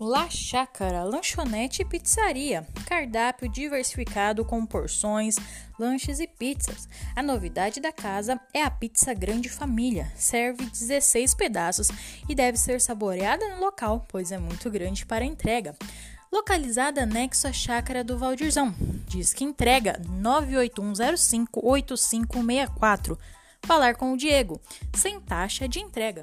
La Chácara, lanchonete e pizzaria. Cardápio diversificado com porções, lanches e pizzas. A novidade da casa é a pizza grande família. Serve 16 pedaços e deve ser saboreada no local, pois é muito grande para entrega. Localizada anexo à chácara do Valdirzão. Diz que entrega 981058564. Falar com o Diego, sem taxa de entrega.